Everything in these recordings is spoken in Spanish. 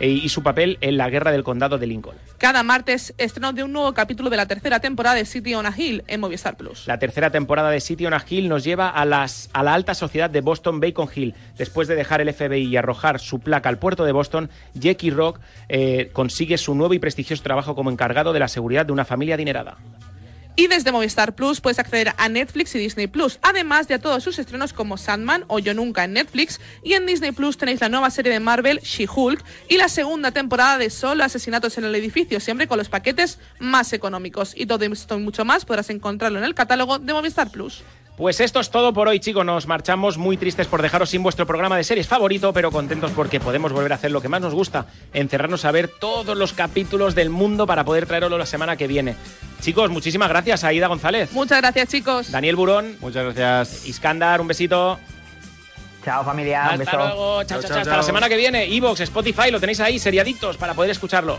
eh, y su papel en la guerra del condado de Lincoln. Cada martes estreno de un nuevo capítulo de la tercera temporada de City on a Hill en Movistar Plus. La tercera temporada de City on a Hill nos lleva a, las, a la alta sociedad de Boston Bacon Hill. Después de dejar el FBI y arrojar su placa al puerto de Boston, Jackie Rock eh, consigue su nuevo y prestigioso trabajo como encargado de la seguridad de una familia adinerada. Y desde Movistar Plus puedes acceder a Netflix y Disney Plus, además de a todos sus estrenos como Sandman o Yo Nunca en Netflix. Y en Disney Plus tenéis la nueva serie de Marvel, She-Hulk, y la segunda temporada de Solo Asesinatos en el Edificio, siempre con los paquetes más económicos. Y todo esto y mucho más podrás encontrarlo en el catálogo de Movistar Plus. Pues esto es todo por hoy, chicos. Nos marchamos muy tristes por dejaros sin vuestro programa de series favorito, pero contentos porque podemos volver a hacer lo que más nos gusta, encerrarnos a ver todos los capítulos del mundo para poder traeroslo la semana que viene. Chicos, muchísimas gracias, Aida González. Muchas gracias, chicos. Daniel Burón. Muchas gracias. Iskandar, un besito. Chao familia, Hasta luego, chao, chao, chao, Hasta la semana que viene. Evox, Spotify, lo tenéis ahí, seriadictos, para poder escucharlo.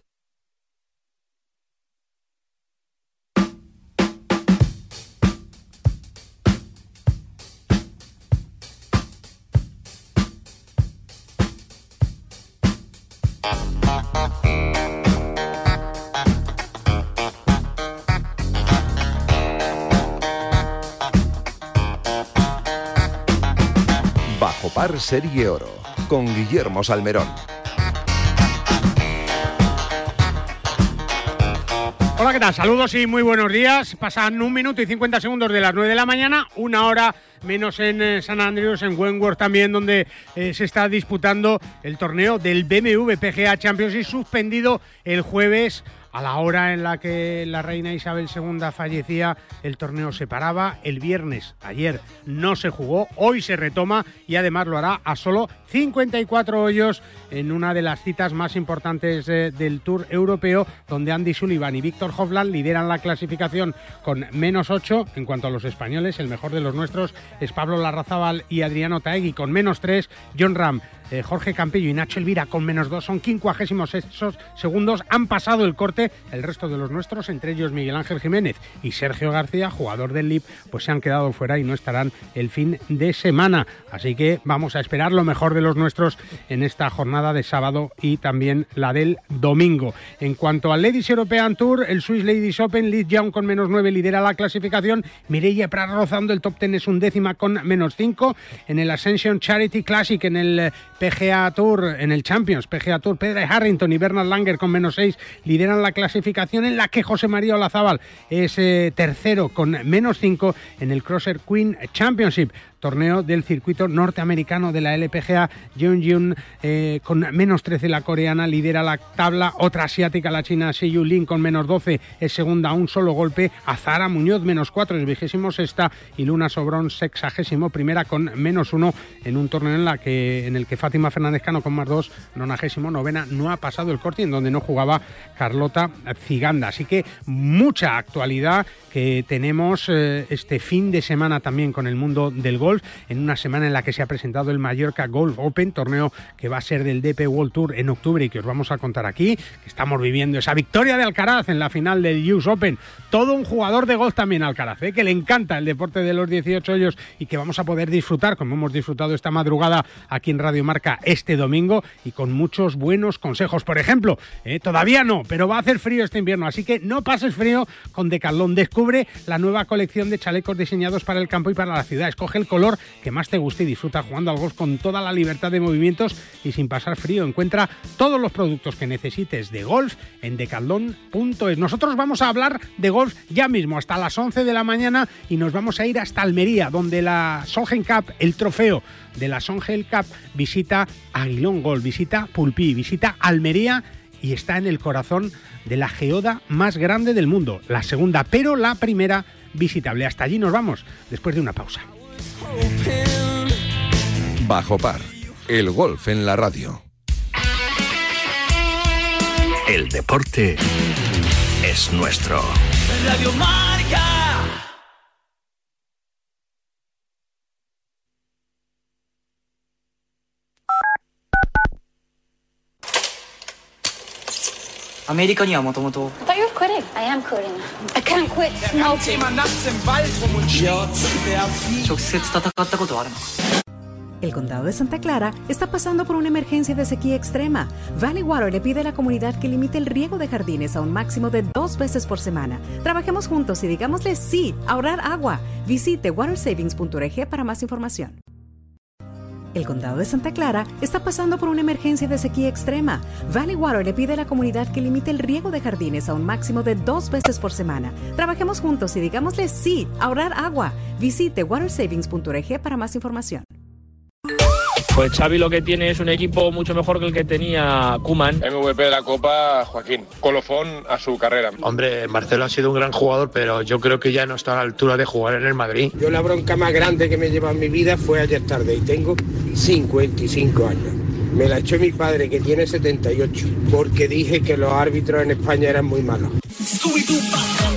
Par Serie Oro, con Guillermo Salmerón. Hola, ¿qué tal? Saludos y muy buenos días. Pasan un minuto y 50 segundos de las 9 de la mañana, una hora menos en eh, San Andrews, en Wentworth también, donde eh, se está disputando el torneo del BMW PGA Champions y suspendido el jueves a la hora en la que la reina Isabel II fallecía, el torneo se paraba. El viernes, ayer, no se jugó. Hoy se retoma y además lo hará a solo 54 hoyos en una de las citas más importantes eh, del Tour Europeo, donde Andy Sullivan y Víctor Hovland lideran la clasificación con menos 8. En cuanto a los españoles, el mejor de los nuestros es Pablo Larrazábal y Adriano Taegui con menos 3. John Ram eh, Jorge Campillo y Nacho Elvira con menos dos son quincuagésimos esos segundos, han pasado el corte, el resto de los nuestros, entre ellos Miguel Ángel Jiménez y Sergio García, jugador del LIP, pues se han quedado fuera y no estarán el fin de semana. Así que vamos a esperar lo mejor de los nuestros en esta jornada de sábado y también la del domingo. En cuanto al Ladies European Tour, el Swiss Ladies Open, Liz Young con menos 9 lidera la clasificación, Mireia Prat rozando el top 10 es un décima con menos 5. En el Ascension Charity Classic, en el PGA Tour, en el Champions, PGA Tour, Pedra Harrington y Bernard Langer con menos 6 lideran la clasificación en la que José María Olazábal es eh, tercero con menos 5 en el Crosser Queen Championship torneo del circuito norteamericano de la LPGA. Jeon Jun eh, con menos 13 la coreana lidera la tabla, otra asiática la china Yu Lin con menos 12 es segunda un solo golpe, Azara Muñoz menos 4 es vigésimo sexta y Luna Sobrón sexagésimo primera con menos 1 en un torneo en, la que, en el que Fátima Fernández Cano con más 2, nonagésimo novena no ha pasado el corte en donde no jugaba Carlota Ciganda. Así que mucha actualidad que tenemos eh, este fin de semana también con el mundo del golf en una semana en la que se ha presentado el Mallorca Golf Open, torneo que va a ser del DP World Tour en octubre y que os vamos a contar aquí, estamos viviendo esa victoria de Alcaraz en la final del US Open. Todo un jugador de golf también Alcaraz, ¿eh? que le encanta el deporte de los 18 hoyos y que vamos a poder disfrutar, como hemos disfrutado esta madrugada aquí en Radio Marca este domingo y con muchos buenos consejos. Por ejemplo, ¿eh? todavía no, pero va a hacer frío este invierno, así que no pases frío con Decathlon. Descubre la nueva colección de chalecos diseñados para el campo y para la ciudad. Escoge el color que más te guste y disfruta jugando al golf con toda la libertad de movimientos y sin pasar frío. Encuentra todos los productos que necesites de golf en decathlon.es. Nosotros vamos a hablar de golf ya mismo hasta las 11 de la mañana y nos vamos a ir hasta Almería, donde la Solgen Cup, el trofeo de la Solgen Cup, visita Aguilón Golf, visita Pulpí, visita Almería y está en el corazón de la geoda más grande del mundo, la segunda, pero la primera visitable. Hasta allí nos vamos, después de una pausa. Bajo Par, el golf en la radio. El deporte es nuestro. Radio Marca. アメリカにはもともと I thought you were quitting. I am quitting. I can't quit smoking. 直接戦ったことはあるの El condado de Santa Clara está pasando por una emergencia de sequía extrema. Valley Water le pide a la comunidad que limite el riego de jardines a un máximo de dos veces por semana. Trabajemos juntos y digámosle sí, a ahorrar agua. Visite watersavings.org para más información. El condado de Santa Clara está pasando por una emergencia de sequía extrema. Valley Water le pide a la comunidad que limite el riego de jardines a un máximo de dos veces por semana. Trabajemos juntos y digámosle sí, ahorrar agua. Visite watersavings.org para más información. Pues Xavi lo que tiene es un equipo mucho mejor que el que tenía Kuman. MVP de la Copa, Joaquín. Colofón a su carrera. Hombre, Marcelo ha sido un gran jugador, pero yo creo que ya no está a la altura de jugar en el Madrid. Yo la bronca más grande que me lleva en mi vida fue ayer tarde y tengo 55 años. Me la echó mi padre, que tiene 78, porque dije que los árbitros en España eran muy malos.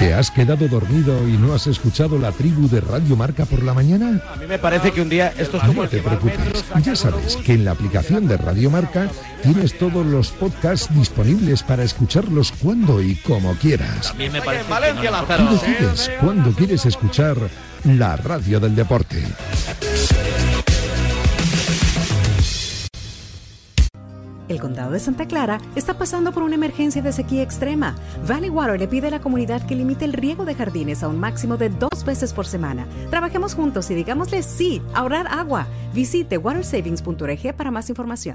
¿Te has quedado dormido y no has escuchado la tribu de Radio Marca por la mañana? A mí me parece que un día esto es como No te preocupes, ya sabes que en la aplicación de Radio Marca tienes todos los podcasts disponibles para escucharlos cuando y como quieras. A mí me parece Valencia, que no- Tú decides cuándo quieres escuchar la radio del deporte. El condado de Santa Clara está pasando por una emergencia de sequía extrema. Valley Water le pide a la comunidad que limite el riego de jardines a un máximo de dos veces por semana. Trabajemos juntos y digámosle sí, ahorrar agua. Visite watersavings.org para más información.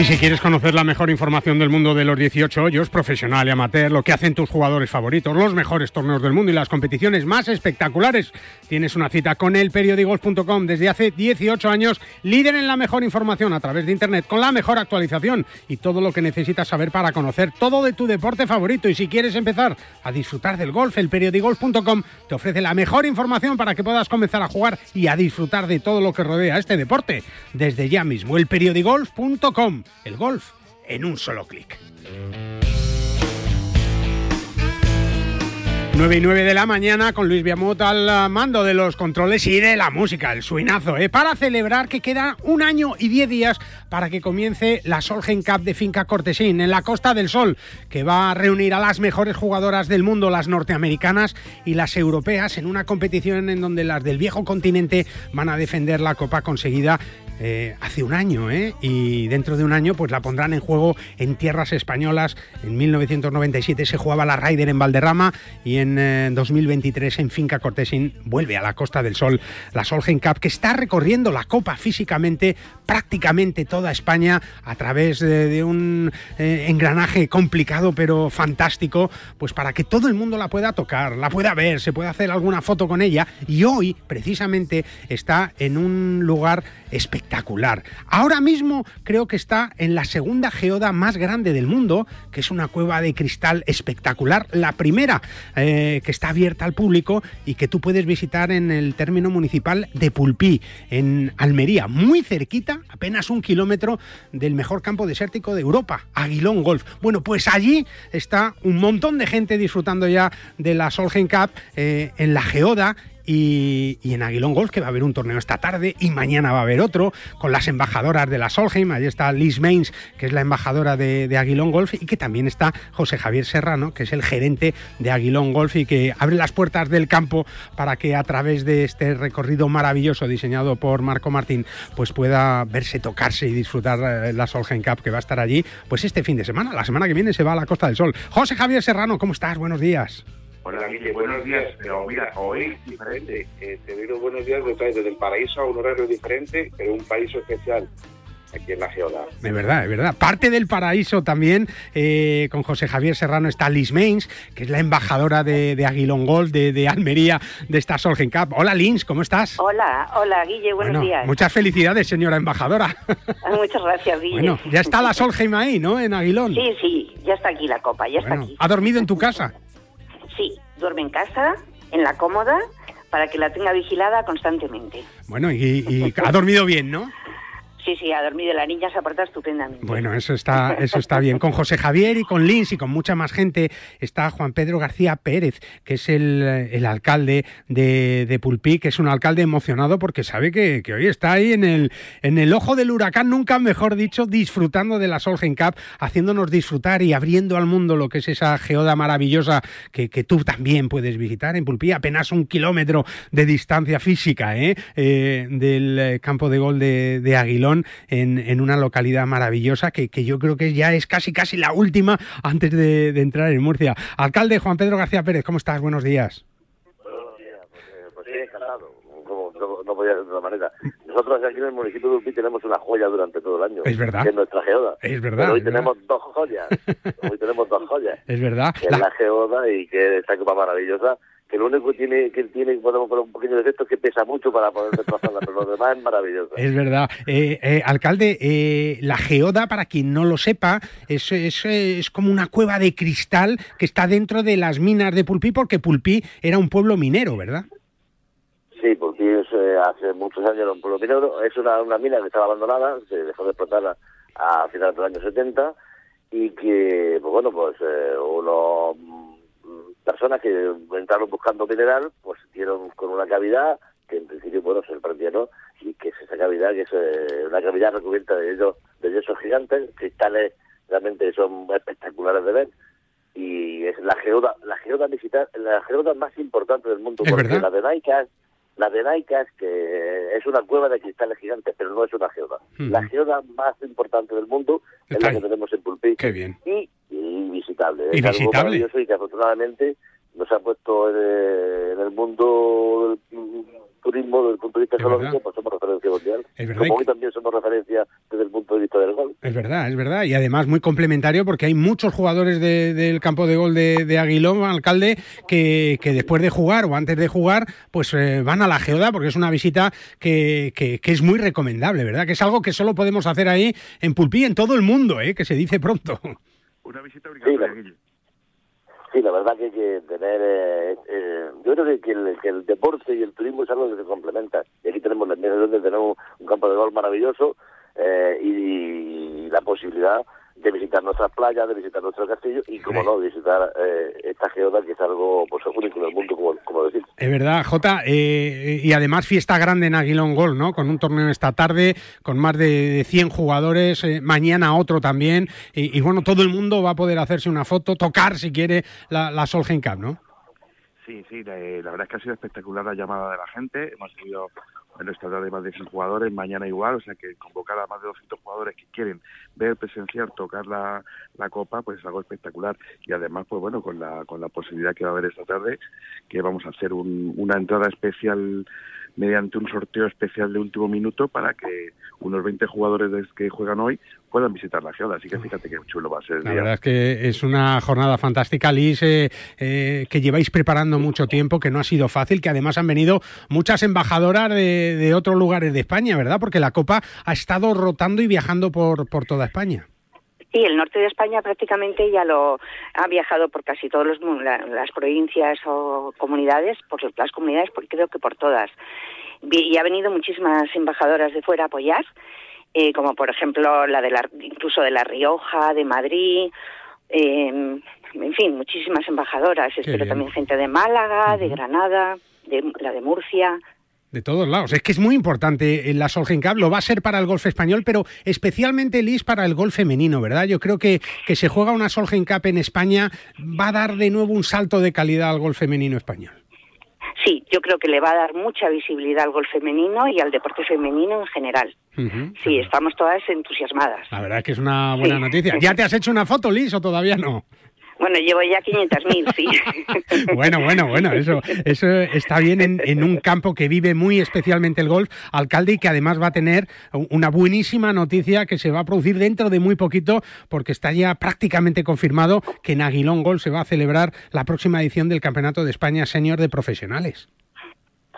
Y si quieres conocer la mejor información del mundo de los 18 hoyos, profesional y amateur, lo que hacen tus jugadores favoritos, los mejores torneos del mundo y las competiciones más espectaculares, tienes una cita con elperiodigolf.com desde hace 18 años, líder en la mejor información a través de Internet, con la mejor actualización y todo lo que necesitas saber para conocer todo de tu deporte favorito. Y si quieres empezar a disfrutar del golf, elperiodigolf.com te ofrece la mejor información para que puedas comenzar a jugar y a disfrutar de todo lo que rodea este deporte desde ya mismo. Elperiodigolf.com el golf en un solo clic. 9 y 9 de la mañana con Luis Viamut al mando de los controles y de la música, el suinazo, ¿eh? para celebrar que queda un año y 10 días para que comience la Solgen Cup de Finca Cortesín en la Costa del Sol, que va a reunir a las mejores jugadoras del mundo, las norteamericanas y las europeas, en una competición en donde las del viejo continente van a defender la copa conseguida eh, hace un año, ¿eh? y dentro de un año pues la pondrán en juego en tierras españolas. En 1997 se jugaba la Ryder en Valderrama y en en eh, 2023 en Finca Cortesín vuelve a la Costa del Sol la Solheim Cup que está recorriendo la Copa físicamente prácticamente toda España a través de, de un eh, engranaje complicado pero fantástico pues para que todo el mundo la pueda tocar, la pueda ver, se pueda hacer alguna foto con ella. Y hoy precisamente está en un lugar espectacular. Ahora mismo creo que está en la segunda geoda más grande del mundo, que es una cueva de cristal espectacular, la primera eh, que está abierta al público y que tú puedes visitar en el término municipal de Pulpí, en Almería, muy cerquita, apenas un kilómetro del mejor campo desértico de Europa, Aguilón Golf. Bueno, pues allí está un montón de gente disfrutando ya de la Solheim Cup eh, en la geoda y, en Aguilón Golf, que va a haber un torneo esta tarde y mañana va a haber otro, con las embajadoras de la Solheim. Allí está Liz Mains, que es la embajadora de, de, Aguilón Golf, y que también está José Javier Serrano, que es el gerente de Aguilón Golf y que abre las puertas del campo para que a través de este recorrido maravilloso diseñado por Marco Martín, pues pueda verse, tocarse y disfrutar eh, la Solheim Cup que va a estar allí, pues este fin de semana. La semana que viene se va a la Costa del Sol. José Javier Serrano, ¿cómo estás? Buenos días. Hola Guille, buenos días. Pero mira, hoy es diferente. Eh, te digo buenos días desde el paraíso a un horario diferente, pero un paraíso especial aquí en la Geoda. Es verdad, es verdad. Parte del paraíso también, eh, con José Javier Serrano está Liz Mains, que es la embajadora de, de Aguilón Golf, de, de, Almería, de esta Solgen Cup. Hola Lins, ¿cómo estás? Hola, hola Guille, buenos bueno, días. Muchas felicidades, señora embajadora. Muchas gracias, Guille. Bueno, ya está la Solheim ahí, ¿no? En Aguilón. Sí, sí, ya está aquí la copa, ya bueno, está aquí. ¿Ha dormido en tu casa? Duerme en casa, en la cómoda, para que la tenga vigilada constantemente. Bueno, y, y ha dormido bien, ¿no? Sí, sí, ha dormido. La niña se aparta estupendamente. Bueno, eso está, eso está bien. Con José Javier y con Lins y con mucha más gente está Juan Pedro García Pérez, que es el, el alcalde de, de, Pulpí, que es un alcalde emocionado porque sabe que, que, hoy está ahí en el, en el ojo del huracán, nunca mejor dicho, disfrutando de la Solheim Cup, haciéndonos disfrutar y abriendo al mundo lo que es esa geoda maravillosa que, que tú también puedes visitar en Pulpí, apenas un kilómetro de distancia física ¿eh? Eh, del campo de gol de, de Aguilón en, en, una localidad maravillosa que, que, yo creo que ya es casi casi la última antes de, de, entrar en Murcia. Alcalde Juan Pedro García Pérez, ¿cómo estás? Buenos días. Buenos días, pues, eh, pues sí, encantado. Como, no, no, podía ser de otra manera. Nosotros aquí en el municipio de Urpí tenemos una joya durante todo el año. Es verdad. Que es nuestra geoda. Es verdad. Pero hoy es tenemos verdad. dos joyas. hoy tenemos dos joyas. Es verdad. Que la... es la geoda y que esta copa maravillosa que lo único que tiene que tiene podemos poner un pequeño defecto es que pesa mucho para poder desplazarla, pero lo demás es maravilloso. Es verdad. Eh, eh, alcalde, eh, la geoda, para quien no lo sepa, es, es, es, como una cueva de cristal que está dentro de las minas de Pulpí, porque Pulpí era un pueblo minero, ¿verdad? Sí, Pulpí es, eh, hace muchos años era un pueblo minero, es una, una mina que estaba abandonada, se dejó de explotar a, finales de los años 70 y que, pues bueno, pues eh, unos personas que entraron buscando mineral, pues dieron con una cavidad que en principio, bueno, se prendieron y que es esa cavidad, que es eh, una cavidad recubierta de ellos, de yesos gigantes, cristales realmente son espectaculares de ver y es la geoda, la geoda visitar, la geoda más importante del mundo, ¿Es porque verdad? la de Naicas, la de Naicas, que es una cueva de cristales gigantes, pero no es una geoda. Mm. La geoda más importante del mundo Está es la ahí. que tenemos en Pulpí. Qué bien. Y es algo maravilloso y que afortunadamente nos ha puesto en, eh, en el mundo del turismo desde el punto de vista económico, verdad. pues somos referencia mundial. Es verdad Como que- hoy también somos referencia desde el punto de vista del gol. Es verdad, es verdad. Y además muy complementario porque hay muchos jugadores de- del campo de gol de, de Aguilón, alcalde, que, que después de jugar o antes de jugar, pues eh, van a la geoda porque es una visita que, que- que es muy recomendable, ¿verdad? Que es algo que solo podemos hacer ahí en Pulpí, en todo el mundo, ¿eh? que se dice pronto. Una visita obligatoria, Sí, la verdad que hay que tener... eh, eh, yo creo que, el, que el deporte y el turismo es algo que se complementa. Y aquí tenemos la donde tenemos un campo de golf maravilloso eh, y la posibilidad de visitar nuestras playas, de visitar nuestro castillo y, como no, visitar eh, esta geoda que es algo pues, único en el mundo, como, como decir. Es verdad, Jota, eh, y además fiesta grande en Aguilón Gol, ¿no? Con un torneo esta tarde, con más de 100 jugadores, eh, mañana otro también, y, y, bueno, todo el mundo va a poder hacerse una foto, tocar si quiere la, la Solheim Cup, ¿no? Sí, sí, la, la, verdad es que ha sido espectacular la llamada de la gente, hemos tenido Bueno, esta tarde más de 100 jugadores, mañana igual, o sea que convocar a más de 200 jugadores que quieren ver, presenciar, tocar la, la Copa, pues es algo espectacular. Y además, pues bueno, con la, con la posibilidad que va a haber esta tarde, que vamos a hacer un- una entrada especial mediante un sorteo especial de último minuto para que unos 20 jugadores de- que juegan hoy puedan visitar la geoda. Así que fíjate qué chulo va a ser el La día. verdad es que es una jornada fantástica, Liz, eh, eh, que lleváis preparando mucho tiempo, que no ha sido fácil, que además han venido muchas embajadoras de, de otros lugares de España, ¿verdad? Porque la Copa ha estado rotando y viajando por, por toda España. Sí, el norte de España prácticamente ya lo ha viajado por casi todas las provincias o comunidades, por las comunidades, por- creo que por todas. Y ha venido muchísimas embajadoras de fuera a apoyar, eh, como por ejemplo la de la, incluso de La Rioja, de Madrid, eh, en fin, muchísimas embajadoras. Espero bien. también gente de Málaga, de Granada, de la de Murcia. De todos lados. Es que es muy importante en la Solheim Cup. Lo va a ser para el golf español, pero especialmente, Liz, para el golf femenino, ¿verdad? Yo creo que, que se juega una Solheim Cup en España va a dar de nuevo un salto de calidad al golf femenino español. Sí, yo creo que le va a dar mucha visibilidad al golf femenino y al deporte femenino en general. Sí, estamos todas entusiasmadas. La verdad es que es una buena Sí. noticia. ¿Ya te has hecho una foto, Liz, o todavía no? Bueno, llevo ya 500.000, sí. Bueno, bueno, bueno, eso, eso está bien en, en un campo que vive muy especialmente el golf, alcalde, y que además va a tener una buenísima noticia que se va a producir dentro de muy poquito, porque está ya prácticamente confirmado que en Aguilón Golf se va a celebrar la próxima edición del Campeonato de España Senior de Profesionales.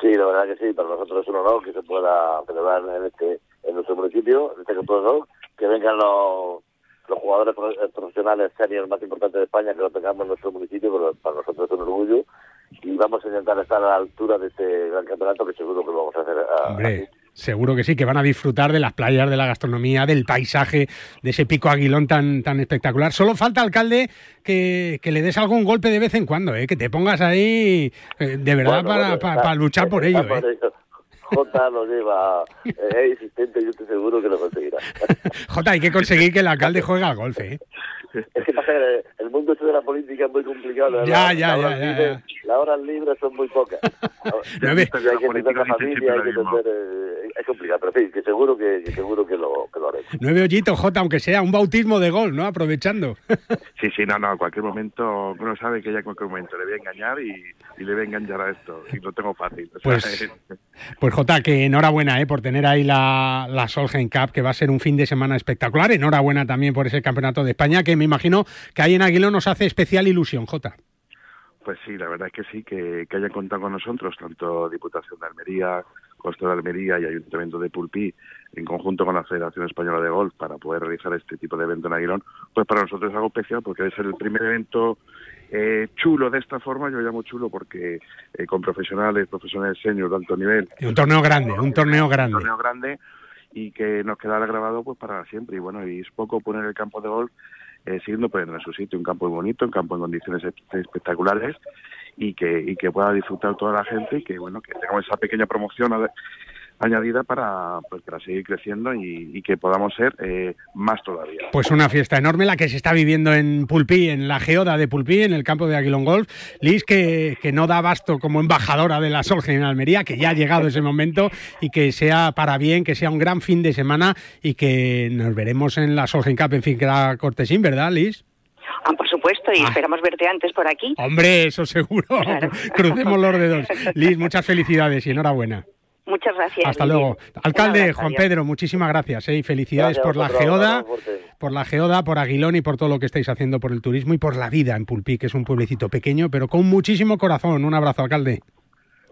Sí, la verdad que sí, para nosotros es un honor que se pueda celebrar en este en nuestro municipio, en este campo de golf, que vengan los, los jugadores eh, profesionales seniors más importantes de España, que lo tengamos en nuestro municipio, pero para nosotros es un orgullo y vamos a intentar estar a la altura de este gran campeonato que seguro que lo vamos a hacer. a- Hombre, seguro que sí, que van a disfrutar de las playas, de la gastronomía, del paisaje, de ese pico Aguilón tan, tan espectacular. Solo falta, alcalde, que, que le des algún golpe de vez en cuando, ¿eh? que te pongas ahí eh, de verdad Bueno, para, bueno, para- está- para luchar por ello. ¿eh? Jota lo lleva, eh, es insistente y yo estoy seguro que lo conseguirá. Jota, hay que conseguir que el alcalde juegue al golf. ¿eh? Es que pasa que el mundo este de la política es muy complicado. Ya, Las- ya, ya, horas ya, libres- Las horas libres son muy pocas. Nueve. hay que entender la familia, hay que entender, eh, es complicado, pero sí, que seguro que, que seguro que lo, que lo haré. Nueve hoyitos, Jota, aunque sea un bautismo de gol, ¿no? Aprovechando. Sí, sí, no, no, en cualquier momento, uno sabe que ya en cualquier momento le voy a engañar y, y le voy a engañar a esto, y lo tengo fácil. O sea, Pues- Pues Jota, que enhorabuena ¿eh? por tener ahí la, la Solheim Cup, que va a ser un fin de semana espectacular. Enhorabuena también por ese campeonato de España, que me imagino que ahí en Aguilón nos hace especial ilusión, Jota. Pues sí, la verdad es que sí, que, que hayan contado con nosotros, tanto Diputación de Almería, Costa de Almería y Ayuntamiento de Pulpí, en conjunto con la Federación Española de Golf, para poder realizar este tipo de evento en Aguilón, pues para nosotros es algo especial porque es el primer evento eh, chulo de esta forma, yo lo llamo chulo porque eh, con profesionales, profesionales senior de alto nivel. Y un torneo grande, un torneo grande. Un torneo grande y que nos quedará grabado pues para siempre. Y bueno, y es poco poner el campo de golf eh, siguiendo poniendo en su sitio, un campo muy bonito, un campo en condiciones espe- espectaculares y que, y que pueda disfrutar toda la gente y que bueno, que tengamos esa pequeña promoción añadida para, pues, para seguir creciendo y, y que podamos ser eh, más todavía. Pues una fiesta enorme la que se está viviendo en Pulpí, en la geoda de Pulpí, en el campo de Aguilón Golf. Liz, que, que no da abasto como embajadora de la Solheim en Almería, que ya ha llegado ese momento y que sea para bien, que sea un gran fin de semana y que nos veremos en la Solheim Cup en Finca Cortesín, ¿verdad, Liz? Ah, por supuesto, y esperamos verte antes por aquí. Hombre, eso seguro. Crucemos los dedos. Liz, muchas felicidades y enhorabuena. Muchas gracias. Hasta luego. Alcalde abrazo, Juan. Pedro, muchísimas gracias ¿eh? y felicidades Gracias por la geoda, por la geoda, por Aguilón y por todo lo que estáis haciendo por el turismo y por la vida en Pulpí, que es un pueblecito pequeño, pero con muchísimo corazón. Un abrazo, alcalde.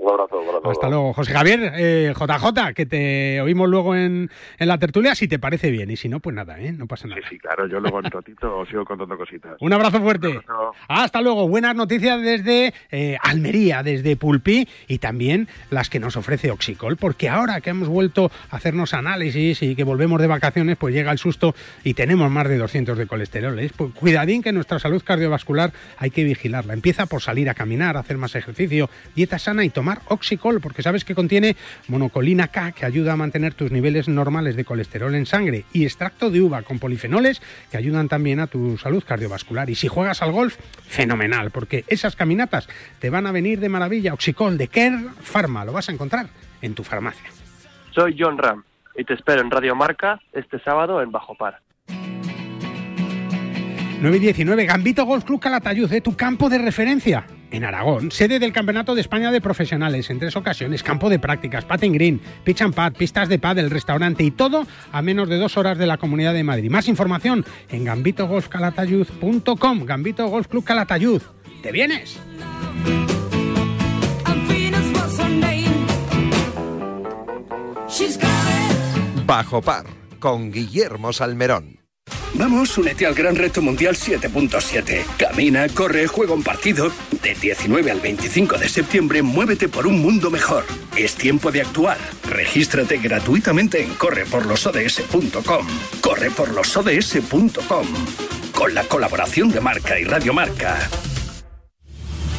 Un abrazo, un abrazo. Hasta luego. José Javier, eh, JJ, que te oímos luego en, en la tertulia, si te parece bien. Y si no, pues nada, ¿eh? no pasa nada. Sí, claro, yo luego en un ratito os sigo contando cositas. Un abrazo fuerte. Hasta luego. Buenas noticias desde eh, Almería, desde Pulpí y también las que nos ofrece Oxicol, porque ahora que hemos vuelto a hacernos análisis y que volvemos de vacaciones, pues llega el susto y tenemos más de 200 de colesterol. ¿eh? Pues cuidadín que nuestra salud cardiovascular hay que vigilarla. Empieza por salir a caminar, hacer más ejercicio, dieta sana y tomar Oxicol, porque sabes que contiene monocolina K, que ayuda a mantener tus niveles normales de colesterol en sangre, y extracto de uva con polifenoles, que ayudan también a tu salud cardiovascular. Y si juegas al golf, fenomenal, porque esas caminatas te van a venir de maravilla. Oxicol de Care Pharma, lo vas a encontrar en tu farmacia. Soy John Ram y te espero en Radio Marca este sábado en Bajo Par. 9 y 19, Gambito Golf Club Calatayud, de tu campo de referencia. En Aragón, sede del Campeonato de España de Profesionales, en tres ocasiones, campo de prácticas, patin green, pitch and pad, pistas de pad, el restaurante y todo a menos de dos horas de la Comunidad de Madrid. Más información en gambitogolfcalatayud.com. Gambito Golf Club Calatayud. ¿Te vienes? Bajo par con Guillermo Salmerón. Vamos, únete al Gran Reto Mundial 7.7. Camina, corre, juega un partido. De 19 al 25 de septiembre, muévete por un mundo mejor. Es tiempo de actuar. Regístrate gratuitamente en correporlosods.com. Correporlosods.com. Con la colaboración de Marca y Radio Marca.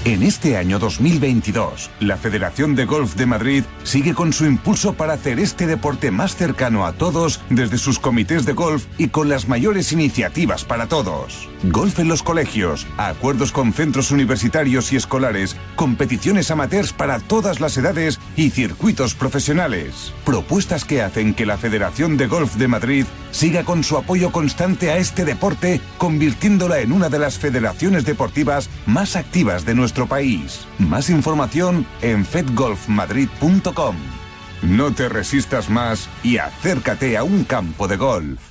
En este año 2022, la Federación de Golf de Madrid sigue con su impulso para hacer este deporte más cercano a todos desde sus comités de golf y con las mayores iniciativas para todos. Golf en los colegios, acuerdos con centros universitarios y escolares, competiciones amateurs para todas las edades y circuitos profesionales. Propuestas que hacen que la Federación de Golf de Madrid siga con su apoyo constante a este deporte, convirtiéndola en una de las federaciones deportivas más activas de nuestro país. Más información en fedgolfmadrid.com. No te resistas más y acércate a un campo de golf.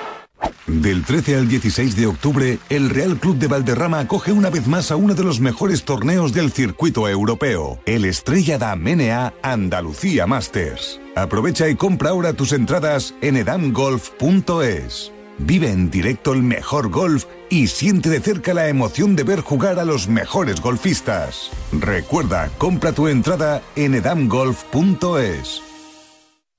Del 13 al 16 de octubre, el Real Club de Valderrama acoge una vez más a uno de los mejores torneos del circuito europeo, el Estrella da Menea Andalucía Masters. Aprovecha y compra ahora tus entradas en edamgolf.es. Vive en directo el mejor golf y siente de cerca la emoción de ver jugar a los mejores golfistas. Recuerda, compra tu entrada en edamgolf.es.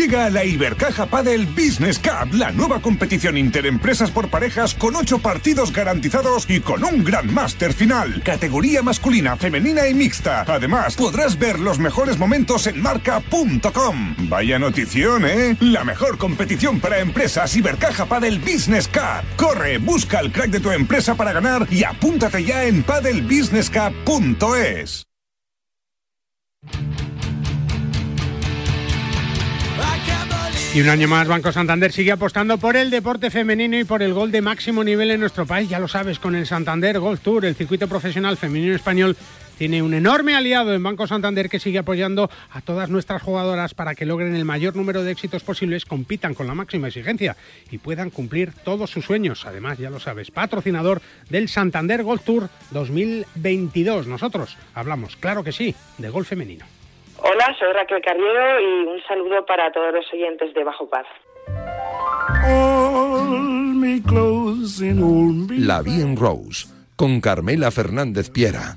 Llega la Ibercaja Padel Business Cup, la nueva competición interempresas por parejas con ocho partidos garantizados y con un gran máster final. Categoría masculina, femenina y mixta. Además, podrás ver los mejores momentos en marca.com. Vaya notición, ¿eh? La mejor competición para empresas Ibercaja Padel Business Cup. Corre, busca el crack de tu empresa para ganar y apúntate ya en padelbusinesscup.es. Y un año más Banco Santander sigue apostando por el deporte femenino y por el gol de máximo nivel en nuestro país. Ya lo sabes, con el Santander Golf Tour, el circuito profesional femenino español tiene un enorme aliado en Banco Santander que sigue apoyando a todas nuestras jugadoras para que logren el mayor número de éxitos posibles, compitan con la máxima exigencia y puedan cumplir todos sus sueños. Además, ya lo sabes, patrocinador del Santander Golf Tour 2022. Nosotros hablamos, claro que sí, de golf femenino. Hola, soy Raquel Carriero y un saludo para todos los oyentes de Bajo Paz. La Bien Rose con Carmela Fernández Piera.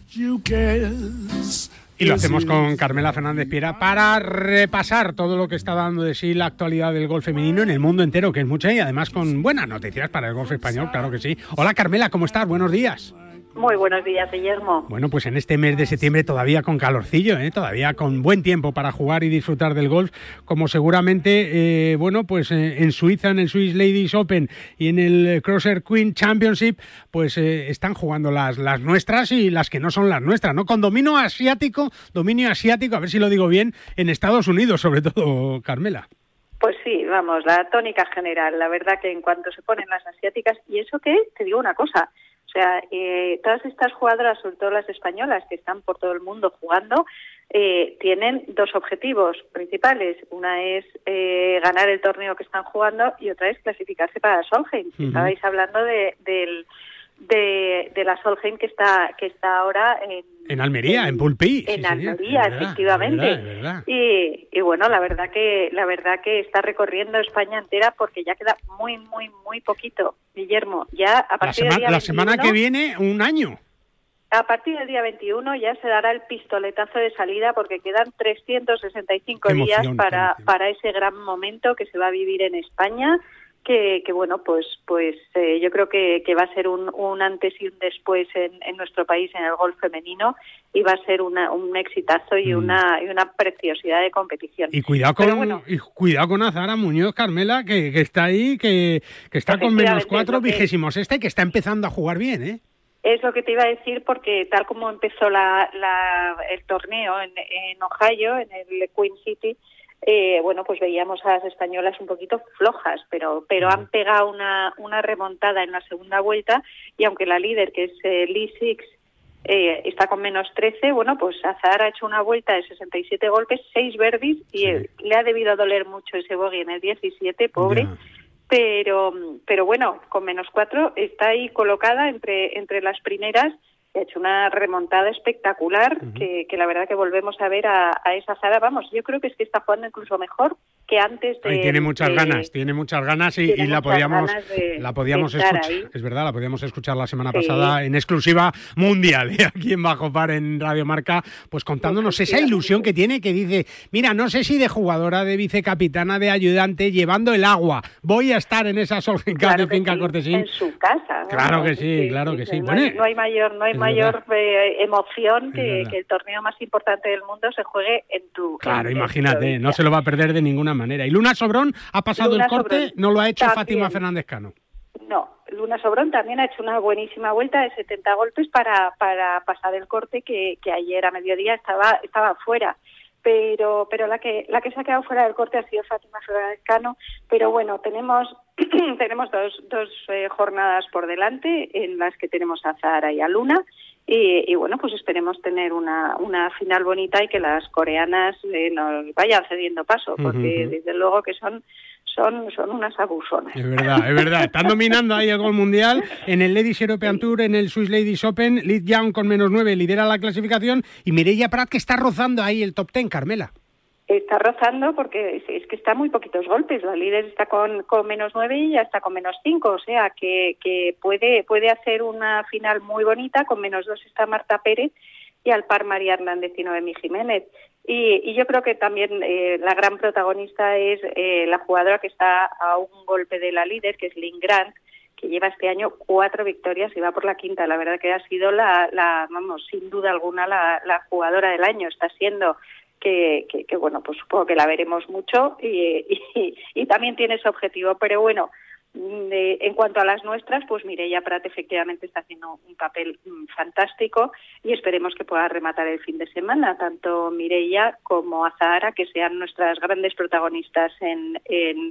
Y lo hacemos con Carmela Fernández Piera para repasar todo lo que está dando de sí la actualidad del golf femenino en el mundo entero, que es mucha y además con buenas noticias para el golf español, claro que sí. Hola Carmela, ¿cómo estás? Buenos días. Muy buenos días, Guillermo. Bueno, pues en este mes de septiembre todavía con calorcillo, ¿eh? todavía con buen tiempo para jugar y disfrutar del golf, como seguramente, eh, bueno, pues eh, en Suiza, en el Swiss Ladies Open y en el Crosser Queen Championship, pues eh, están jugando las, las nuestras y las que no son las nuestras, ¿no? Con dominio asiático, dominio asiático, a ver si lo digo bien, en Estados Unidos, sobre todo, Carmela. Pues sí, vamos, la tónica general. La verdad que en cuanto se ponen las asiáticas, y eso que, te digo una cosa, sea, eh, todas estas jugadoras, sobre todo las españolas que están por todo el mundo jugando, eh, tienen dos objetivos principales. Una es eh, ganar el torneo que están jugando y otra es clasificarse para Solheim. Ujú. Estabais hablando de, del, de, de la Solheim que está, que está ahora en, En Almería, en Pulpí. en sí, señor. Almería, Es efectivamente. es verdad, es verdad. Y, y bueno, la verdad que la verdad que está recorriendo España entera porque ya queda muy muy muy poquito, Guillermo. Ya a La, partir sema- día la semana 21, que viene, un año. a partir del día 21 ya se dará el pistoletazo de salida porque quedan 365 Qué días emoción, qué para para ese gran momento que se va a vivir en España. Que, que bueno, pues pues eh, yo creo que, que va a ser un, un antes y un después en, en nuestro país en el golf femenino y va a ser una, un exitazo y una y una preciosidad de competición. Mm. Y cuidado con, bueno, y cuidado con Azara Muñoz, Carmela, que, que está ahí, que, que está con menos cuatro, vigésimos este, que está empezando a jugar bien, ¿eh? Es lo que te iba a decir porque tal como empezó la, la- el torneo en, en Ohio, en el Queen City, eh, bueno, pues veíamos a las españolas un poquito flojas, pero pero han pegado una, una remontada en la segunda vuelta y aunque la líder, que es eh, Lee Six, eh, está con menos 13, bueno, pues Azar ha hecho una vuelta de 67 golpes, 6 verdes y eh, le ha debido doler mucho ese bogey en el 17, pobre. Pero, pero bueno, con menos 4 está ahí colocada entre, entre las primeras ha hecho una remontada espectacular que, que la verdad que volvemos a ver a, a esa Zara. Vamos, yo creo que es que está jugando incluso mejor que antes de... Ahí tiene muchas de- ganas, tiene muchas ganas y, y la podíamos, la podíamos escuchar, ahí. es verdad, la podíamos escuchar la semana Sí. pasada en exclusiva mundial y aquí en Bajo Par en Radio Marca, pues contándonos esa ilusión que tiene que dice, mira, no sé si de jugadora, de vicecapitana, de ayudante, llevando el agua, voy a estar en esa Solheim Cup Claro de Finca sí, Cortesín. en su casa. Claro ¿no? que sí, claro que sí. No, Bueno, hay, no hay mayor, no hay mayor eh, emoción que, el torneo más importante del mundo se juegue en tu. Claro, en- en tu imagínate, no se lo va a perder de ninguna manera. Y Luna Sobrón ha pasado Luna el corte, Sobrón no lo ha hecho también. Fátima Fernández Cano. No, Luna Sobrón también ha hecho una buenísima vuelta de 70 golpes para, para pasar el corte que, que ayer a mediodía estaba estaba fuera. Pero pero la que la que se ha quedado fuera del corte ha sido Fátima Fernández Cano. Pero bueno, tenemos tenemos dos, dos eh, jornadas por delante en las que tenemos a Zahara y a Luna. Y, y bueno, pues esperemos tener una, una final bonita y que las coreanas eh, nos vayan cediendo paso, porque desde luego que son son son unas abusonas. Es verdad, es verdad. Están dominando ahí el gol mundial en el Ladies European Tour, en el Swiss Ladies Open. Liz Young con menos 9 lidera la clasificación y Mireia Prat que está rozando ahí el top 10, Carmela. Está rozando porque es, que está muy poquitos golpes. La líder está con, con menos nueve y ya está con menos cinco. O sea que, que puede, puede hacer una final muy bonita. Con menos dos está Marta Pérez y al par María Hernández y Noemí Jiménez. Y, y yo creo que también eh, la gran protagonista es eh, la jugadora que está a un golpe de la líder, que es Lynn Grant, que lleva este año cuatro victorias y va por la quinta. La verdad que ha sido la, la vamos, sin duda alguna, la, la jugadora del año. Está siendo que, que, bueno, pues supongo que la veremos mucho y, y, y también tiene ese objetivo. Pero bueno, en cuanto a las nuestras, pues Mireia Prat efectivamente está haciendo un papel mm, fantástico y esperemos que pueda rematar el fin de semana, tanto Mireia como Azahara, que sean nuestras grandes protagonistas en,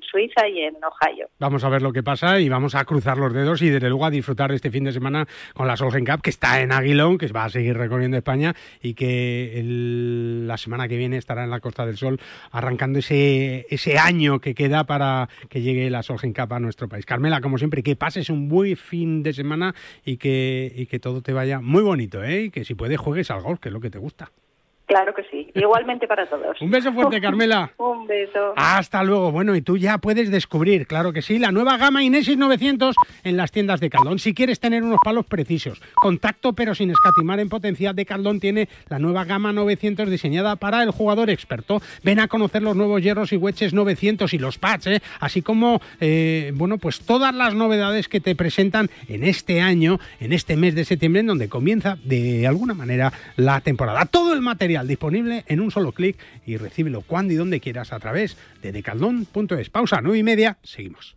Suiza y en Ohio. Vamos a ver lo que pasa y vamos a cruzar los dedos y desde luego a disfrutar de este fin de semana con la Solgen Cup, que está en Aguilón, que va a seguir recorriendo España y que la semana que viene estará en la Costa del Sol arrancando ese, ese año que queda para que llegue la Solgen Cup a nuestro país. Carmela, como siempre, que pases un buen fin de semana y que, y que todo te vaya muy bonito, ¿eh? Y que si puedes juegues al golf, que es lo que te gusta. Claro que sí. Igualmente para todos. Un beso fuerte, Carmela. Un beso. Hasta luego. Bueno, y tú ya puedes descubrir, claro que sí, la nueva gama Inesis 900 en las tiendas de Caldón. Si quieres tener unos palos precisos, contacto pero sin escatimar en potencia, de Caldón tiene la nueva gama 900 diseñada para el jugador experto. Ven a conocer los nuevos hierros y hueches 900 y los pads, ¿eh? así como, eh, bueno, pues todas las novedades que te presentan en este año, en este mes de septiembre, en donde comienza de alguna manera la temporada. Todo el material disponible en un solo clic y recíbelo cuando y donde quieras a través de decaldón.es. Pausa, nueve y media, seguimos.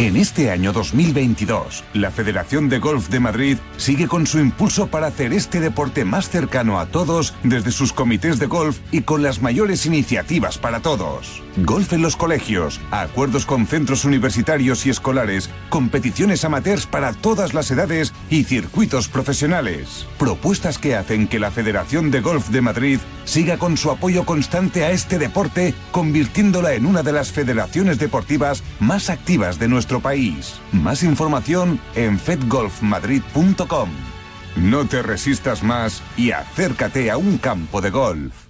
En este año 2022, la Federación de Golf de Madrid sigue con su impulso para hacer este deporte más cercano a todos desde sus comités de golf y con las mayores iniciativas para todos. Golf en los colegios, acuerdos con centros universitarios y escolares, competiciones amateurs para todas las edades y circuitos profesionales. Propuestas que hacen que la Federación de Golf de Madrid siga con su apoyo constante a este deporte, convirtiéndola en una de las federaciones deportivas más activas de nuestro país. Más información en fedgolfmadrid.com. No te resistas más y acércate a un campo de golf.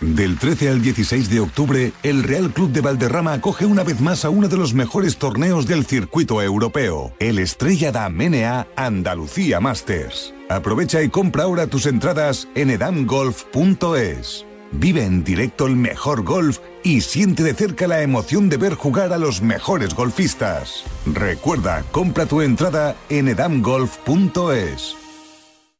Del 13 al 16 de octubre, el Real Club de Valderrama acoge una vez más a uno de los mejores torneos del circuito europeo, el Estrella da Menea Andalucía Masters. Aprovecha y compra ahora tus entradas en edamgolf.es. Vive en directo el mejor golf y siente de cerca la emoción de ver jugar a los mejores golfistas. Recuerda, compra tu entrada en edamgolf.es.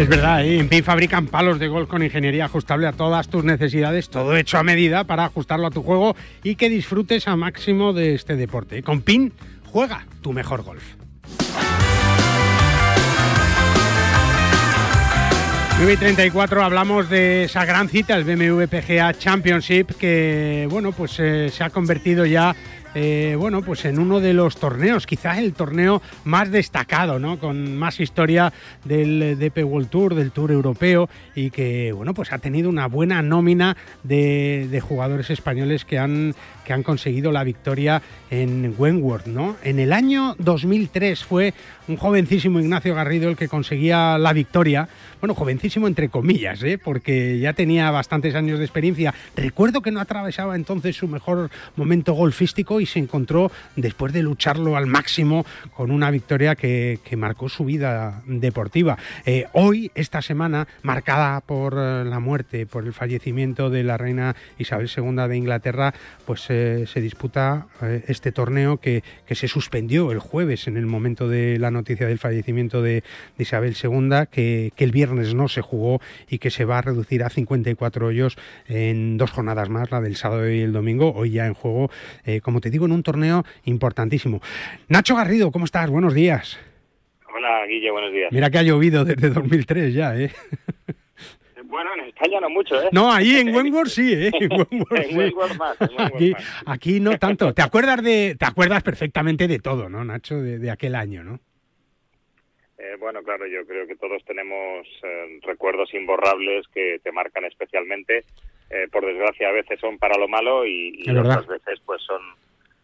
Es verdad, ¿eh? en PIN fabrican palos de golf con ingeniería ajustable a todas tus necesidades, todo hecho a medida para ajustarlo a tu juego y que disfrutes a máximo de este deporte. Con PIN, juega tu mejor golf. 9 y 34 hablamos de esa gran cita, el BMW PGA Championship, que bueno, pues eh, se ha convertido ya eh, bueno, pues en uno de los torneos, quizás el torneo más destacado, ¿no? Con más historia del DP World Tour, del Tour Europeo y que, bueno, pues ha tenido una buena nómina de, de jugadores españoles que han, que han conseguido la victoria en Wentworth, ¿no? En el año 2003 fue un jovencísimo Ignacio Garrido el que conseguía la victoria. Bueno, jovencísimo entre comillas, ¿eh? porque ya tenía bastantes años de experiencia. Recuerdo que no atravesaba entonces su mejor momento golfístico y se encontró, después de lucharlo al máximo, con una victoria que, que marcó su vida deportiva. Eh, hoy, esta semana, marcada por eh, la muerte, por el fallecimiento de la reina Isabel II de Inglaterra, pues se disputa este torneo que, que se suspendió el jueves en el momento de la noticia del fallecimiento de, de Isabel II, que, que, el viernes no se jugó y que se va a reducir a 54 hoyos en dos jornadas más, la del sábado y el domingo, hoy ya en juego, eh, como te digo, en un torneo importantísimo. Nacho Garrido, ¿cómo estás? Buenos días. Hola, Guille, buenos días. Mira que ha llovido desde 2003 ya, ¿eh? Bueno, en España no mucho, ¿eh? No, ahí en Wentworth sí, ¿eh? En Wentworth, en sí. Wentworth más, en Wentworth aquí, más. aquí no tanto. ¿Te acuerdas de, te acuerdas perfectamente de todo, ¿no, Nacho? De, de aquel año, ¿no? Eh, bueno, claro, yo creo que todos tenemos eh, recuerdos imborrables que te marcan especialmente. Eh, por desgracia, a veces son para lo malo y, otras veces pues son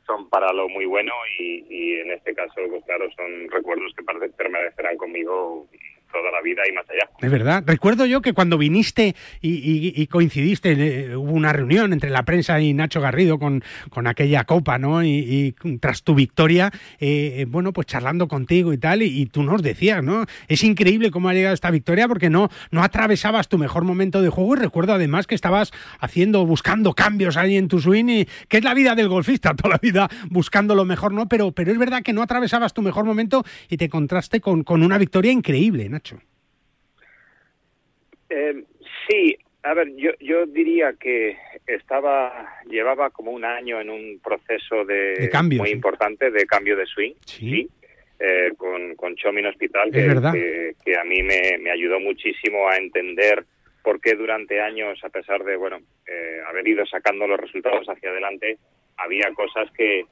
son para lo muy bueno y, y en este caso, pues claro, son recuerdos que permanecerán conmigo toda la vida y más allá. Es verdad. Recuerdo yo que cuando viniste y, coincidiste, eh, hubo una reunión entre la prensa y Nacho Garrido con, con aquella copa, ¿no? Y, tras tu victoria, eh, eh, bueno, pues charlando contigo y tal, y, tú nos decías, ¿no? Es increíble cómo ha llegado esta victoria porque no, no atravesabas tu mejor momento de juego y recuerdo además que estabas haciendo, buscando cambios ahí en tu swing, y, que es la vida del golfista, toda la vida buscando lo mejor, ¿no? Pero, pero es verdad que no atravesabas tu mejor momento y te contraste con, con una victoria increíble, Nacho. Eh, sí, a ver, yo, yo diría que estaba, llevaba como un año en un proceso de, De cambio, muy sí. importante de cambio de swing, sí, eh, con, con Chomin Hospital, que a mí me, me ayudó muchísimo a entender por qué durante años, a pesar de, bueno, eh, haber ido sacando los resultados hacia adelante, había cosas que,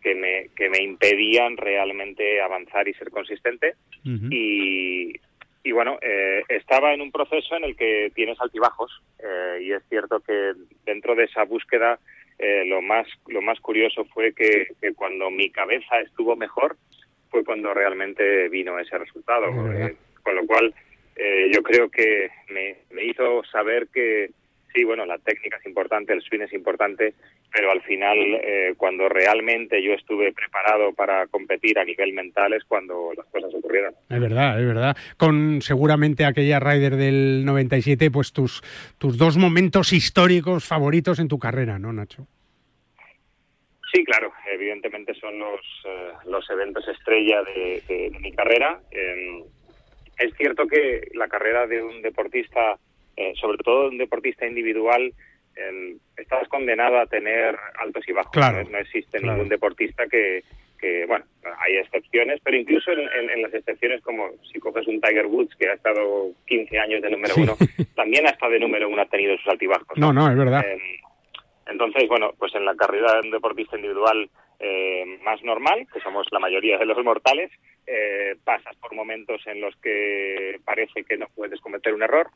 que, me, que me impedían realmente avanzar y ser consistente y, y bueno, eh, estaba en un proceso en el que tienes altibajos eh, y es cierto que dentro de esa búsqueda eh, lo más lo más curioso fue que, que cuando mi cabeza estuvo mejor fue cuando realmente vino ese resultado. Eh, con lo cual eh, yo creo que me, me hizo saber que sí, bueno, la técnica es importante, el swing es importante, pero al final eh, cuando realmente yo estuve preparado para competir a nivel mental es cuando las cosas ocurrieron. Es verdad, es verdad. Con seguramente aquella Ryder del 97, pues tus, tus dos momentos históricos favoritos en tu carrera, ¿no, Nacho? Sí, claro, evidentemente son los, eh, los eventos estrella de, de- de mi carrera. Eh, es cierto que la carrera de un deportista, eh, sobre todo un deportista individual, eh, estás condenado a tener altos y bajos. Claro, no, No existe claro. ningún deportista que, que, bueno, hay excepciones, pero incluso en, en- en las excepciones, como si coges un Tiger Woods que ha estado 15 años de número Sí. uno, también ha estado de número uno, ha tenido sus altibajos. No, no, es verdad. Eh, entonces, bueno, pues en la carrera de un deportista individual eh, más normal, que somos la mayoría de los mortales, eh, pasas por momentos en los que parece que no puedes cometer un error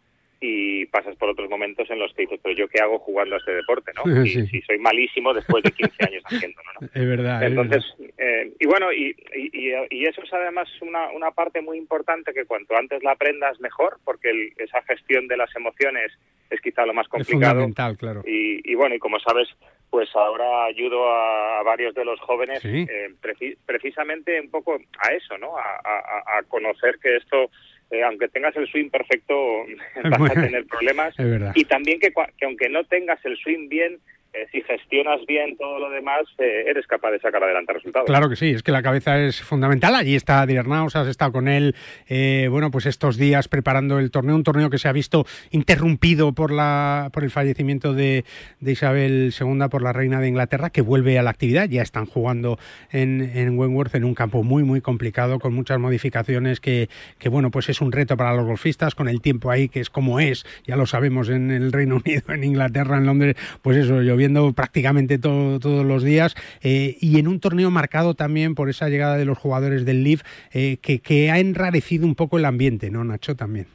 y pasas por otros momentos en los que dices, pero yo qué hago jugando a este deporte, ¿no? Y Sí. si soy malísimo después de 15 años haciéndolo, ¿no? Es verdad. es Entonces, eh, y bueno, y, y, y- y eso es además una, una parte muy importante que cuanto antes la aprendas mejor, porque el- esa gestión de las emociones es quizá lo más verdad. es complicado. fundamental, claro. Y, y bueno, y como sabes, pues ahora ayudo a, a varios de los jóvenes Sí. eh, preci- precisamente un poco a eso, ¿no? A, a- a conocer que esto, eh, aunque tengas el swing perfecto, vas a tener problemas. Es verdad. Y también que, que aunque no tengas el swing bien, eh, si gestionas bien todo lo demás, eh, eres capaz de sacar adelante resultados. Claro que sí, es que la cabeza es fundamental. Allí está Dirnaus, has estado con él, eh, bueno, pues estos días preparando el torneo, un torneo que se ha visto interrumpido por la por el fallecimiento de, de Isabel II, por la reina de Inglaterra, que vuelve a la actividad. Ya están jugando en, en Wentworth en un campo muy, muy complicado, con muchas modificaciones que, que, bueno, pues es un reto para los golfistas, con el tiempo ahí, que es como es, ya lo sabemos en el Reino Unido, en Inglaterra, en Londres, pues eso, yo viendo prácticamente todos los días eh, y en un torneo marcado también por esa llegada de los jugadores del Leaf eh, que, que, ha enrarecido un poco el ambiente, ¿no, Nacho? También.